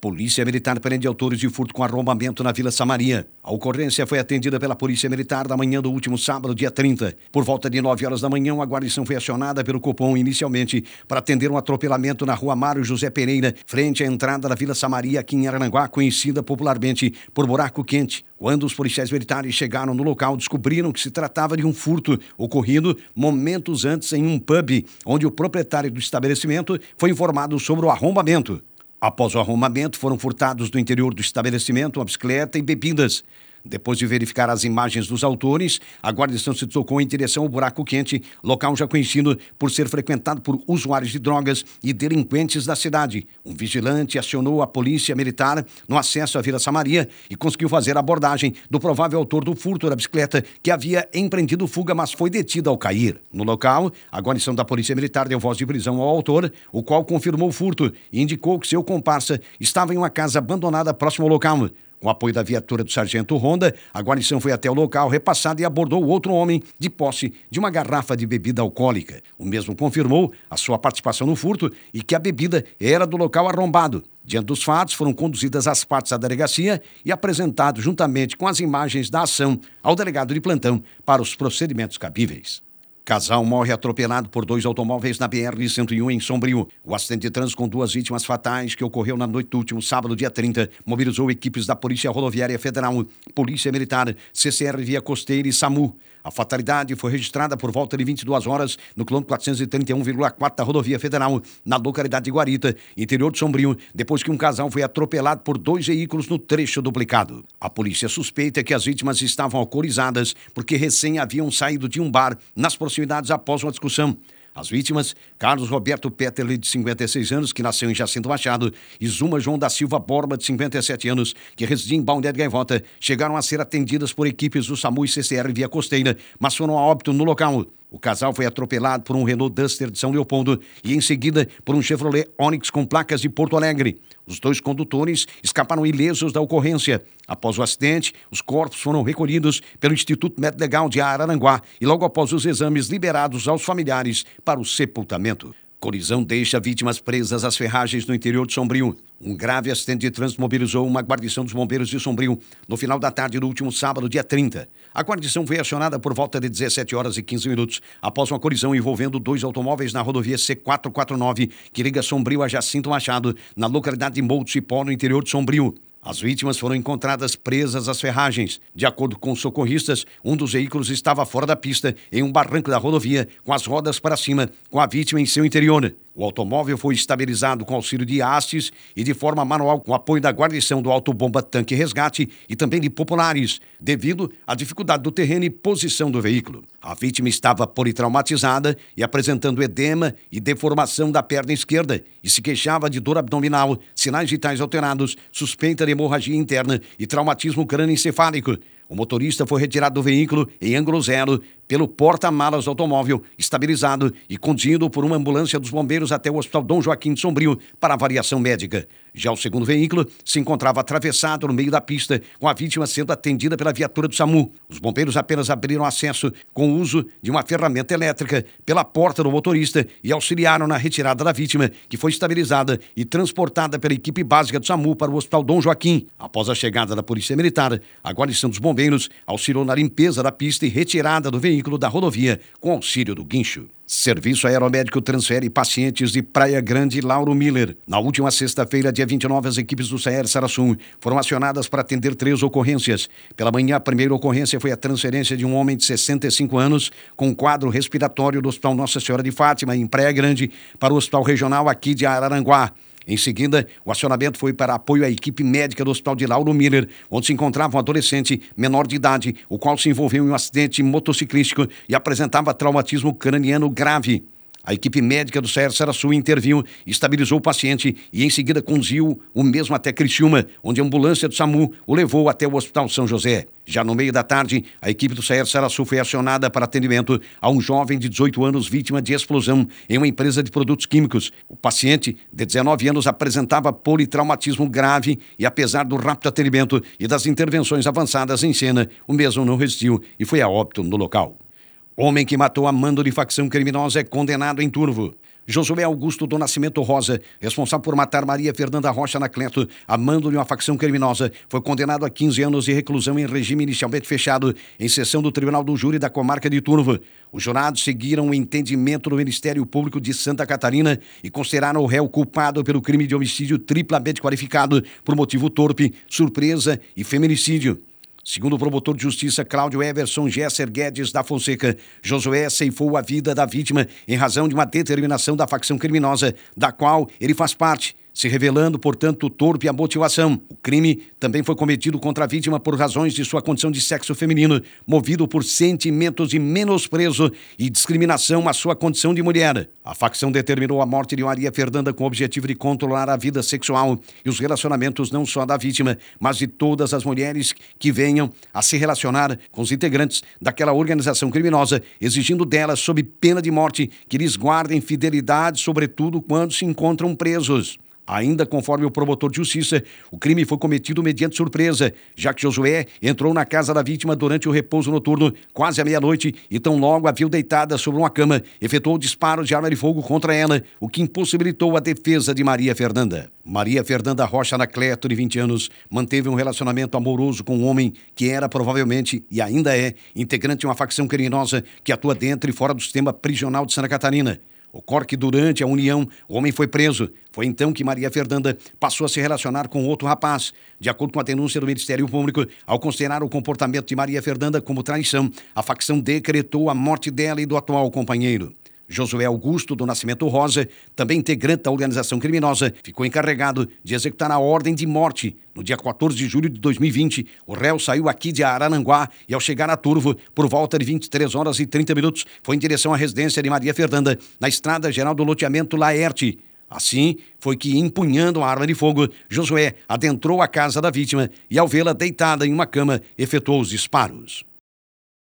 Polícia Militar prende autores de furto com arrombamento na Vila Samaria. A ocorrência foi atendida pela Polícia Militar na manhã do último sábado, dia 30. Por volta de 9 horas da manhã, a guarnição foi acionada pelo Copom inicialmente para atender um atropelamento na rua Mário José Pereira, frente à entrada da Vila Samaria, aqui em Aranguá, conhecida popularmente por Buraco Quente. Quando os policiais militares chegaram no local, descobriram que se tratava de um furto ocorrido momentos antes em um pub, onde o proprietário do estabelecimento foi informado sobre o arrombamento. Após o arrombamento, foram furtados do interior do estabelecimento uma bicicleta e bebidas. Depois de verificar as imagens dos autores, a guarnição se deslocou em direção ao Buraco Quente, local já conhecido por ser frequentado por usuários de drogas e delinquentes da cidade. Um vigilante acionou a polícia militar no acesso à Vila Samaria e conseguiu fazer a abordagem do provável autor do furto da bicicleta, que havia empreendido fuga, mas foi detido ao cair. No local, a guarnição da polícia militar deu voz de prisão ao autor, o qual confirmou o furto e indicou que seu comparsa estava em uma casa abandonada próximo ao local. Com apoio da viatura do sargento Honda, a guarnição foi até o local repassado e abordou outro homem de posse de uma garrafa de bebida alcoólica. O mesmo confirmou a sua participação no furto e que a bebida era do local arrombado. Diante dos fatos, foram conduzidas as partes da delegacia e apresentados juntamente com as imagens da ação ao delegado de plantão para os procedimentos cabíveis. Casal morre atropelado por dois automóveis na BR-101 em Sombrio. O acidente de trânsito com duas vítimas fatais que ocorreu na noite do último sábado, dia 30, mobilizou equipes da Polícia Rodoviária Federal, Polícia Militar, CCR Via Costeira e SAMU. A fatalidade foi registrada por volta de 22 horas no quilômetro 431,4 da rodovia federal, na localidade de Guarita, interior de Sombrio, depois que um casal foi atropelado por dois veículos no trecho duplicado. A polícia suspeita que as vítimas estavam alcoolizadas porque recém haviam saído de um bar nas proximidades após uma discussão. As vítimas, Carlos Roberto Peterle, de 56 anos, que nasceu em Jacinto Machado, e Zuma João da Silva Borba, de 57 anos, que residia em Balneário Gaivota, chegaram a ser atendidas por equipes do SAMU e CCR via costeira, mas foram a óbito no local. O casal foi atropelado por um Renault Duster de São Leopoldo e, em seguida, por um Chevrolet Onix com placas de Porto Alegre. Os dois condutores escaparam ilesos da ocorrência. Após o acidente, os corpos foram recolhidos pelo Instituto Médico Legal de Araranguá e, logo após os exames, liberados aos familiares para o sepultamento. Colisão deixa vítimas presas às ferragens no interior de Sombrio. Um grave acidente de trânsito mobilizou uma guarnição dos bombeiros de Sombrio no final da tarde do último sábado, dia 30. A guarnição foi acionada por volta de 17 horas e 15 minutos após uma colisão envolvendo dois automóveis na rodovia C449, que liga Sombrio a Jacinto Machado, na localidade de Moutipó, no interior de Sombrio. As vítimas foram encontradas presas às ferragens. De acordo com socorristas, um dos veículos estava fora da pista, em um barranco da rodovia, com as rodas para cima, com a vítima em seu interior. O automóvel foi estabilizado com auxílio de hastes e de forma manual com apoio da guarnição do Autobomba Tanque Resgate e também de populares, devido à dificuldade do terreno e posição do veículo. A vítima estava politraumatizada e apresentando edema e deformação da perna esquerda e se queixava de dor abdominal, sinais vitais alterados, suspeita de hemorragia interna e traumatismo crânioencefálico. O motorista foi retirado do veículo em ângulo zero pelo porta-malas automóvel, estabilizado e conduzido por uma ambulância dos bombeiros até o Hospital Dom Joaquim de Sombrio para avaliação médica. Já o segundo veículo se encontrava atravessado no meio da pista, com a vítima sendo atendida pela viatura do SAMU. Os bombeiros apenas abriram acesso com o uso de uma ferramenta elétrica pela porta do motorista e auxiliaram na retirada da vítima, que foi estabilizada e transportada pela equipe básica do SAMU para o Hospital Dom Joaquim. Após a chegada da Polícia Militar, a guarnição dos bombeiros auxiliou na limpeza da pista e retirada do veículo da rodovia com auxílio do guincho. Serviço Aeromédico transfere pacientes de Praia Grande Lauro Miller. Na última sexta-feira, dia 29, as equipes do Saer Sarassum foram acionadas para atender três ocorrências. Pela manhã, a primeira ocorrência foi a transferência de um homem de 65 anos com quadro respiratório do Hospital Nossa Senhora de Fátima, em Praia Grande, para o Hospital Regional aqui de Araranguá. Em seguida, o acionamento foi para apoio à equipe médica do Hospital de Lauro Miller, onde se encontrava um adolescente menor de idade, o qual se envolveu em um acidente motociclístico e apresentava traumatismo craniano grave. A equipe médica do Saer Sarassu interviu, estabilizou o paciente e em seguida conduziu o mesmo até Criciúma, onde a ambulância do SAMU o levou até o Hospital São José. Já no meio da tarde, a equipe do Saer Sarassu foi acionada para atendimento a um jovem de 18 anos vítima de explosão em uma empresa de produtos químicos. O paciente, de 19 anos, apresentava politraumatismo grave e, apesar do rápido atendimento e das intervenções avançadas em cena, o mesmo não resistiu e foi a óbito no local. Homem que matou a mando de facção criminosa é condenado em Turvo. Josué Augusto do Nascimento Rosa, responsável por matar Maria Fernanda Rocha Nacleto, amando-lhe uma facção criminosa, foi condenado a 15 anos de reclusão em regime inicialmente fechado, em sessão do Tribunal do Júri da Comarca de Turvo. Os jurados seguiram o entendimento do Ministério Público de Santa Catarina e consideraram o réu culpado pelo crime de homicídio triplamente qualificado por motivo torpe, surpresa e feminicídio. Segundo o promotor de justiça Cláudio Everson Gesser Guedes da Fonseca, Josué ceifou a vida da vítima em razão de uma determinação da facção criminosa, da qual ele faz parte se revelando, portanto, torpe a motivação. O crime também foi cometido contra a vítima por razões de sua condição de sexo feminino, movido por sentimentos de menosprezo e discriminação à sua condição de mulher. A facção determinou a morte de Maria Fernanda com o objetivo de controlar a vida sexual e os relacionamentos não só da vítima, mas de todas as mulheres que venham a se relacionar com os integrantes daquela organização criminosa, exigindo delas, sob pena de morte, que lhes guardem fidelidade, sobretudo quando se encontram presos. Ainda conforme o promotor de justiça, o crime foi cometido mediante surpresa, já que Josué entrou na casa da vítima durante o repouso noturno, quase à meia-noite, e tão logo a viu deitada sobre uma cama, efetuou disparos de arma de fogo contra ela, o que impossibilitou a defesa de Maria Fernanda. Maria Fernanda Rocha Anacleto, de 20 anos, manteve um relacionamento amoroso com um homem que era provavelmente, e ainda é, integrante de uma facção criminosa que atua dentro e fora do sistema prisional de Santa Catarina. Ocorre que durante a união, o homem foi preso. Foi então que Maria Fernanda passou a se relacionar com outro rapaz. De acordo com a denúncia do Ministério Público, ao considerar o comportamento de Maria Fernanda como traição, a facção decretou a morte dela e do atual companheiro. Josué Augusto do Nascimento Rosa, também integrante da organização criminosa, ficou encarregado de executar a ordem de morte. No dia 14 de julho de 2020, o réu saiu aqui de Arananguá e, ao chegar a Turvo, por volta de 23 horas e 30 minutos, foi em direção à residência de Maria Fernanda, na estrada geral do loteamento Laerte. Assim, foi que, empunhando a arma de fogo, Josué adentrou a casa da vítima e, ao vê-la deitada em uma cama, efetuou os disparos.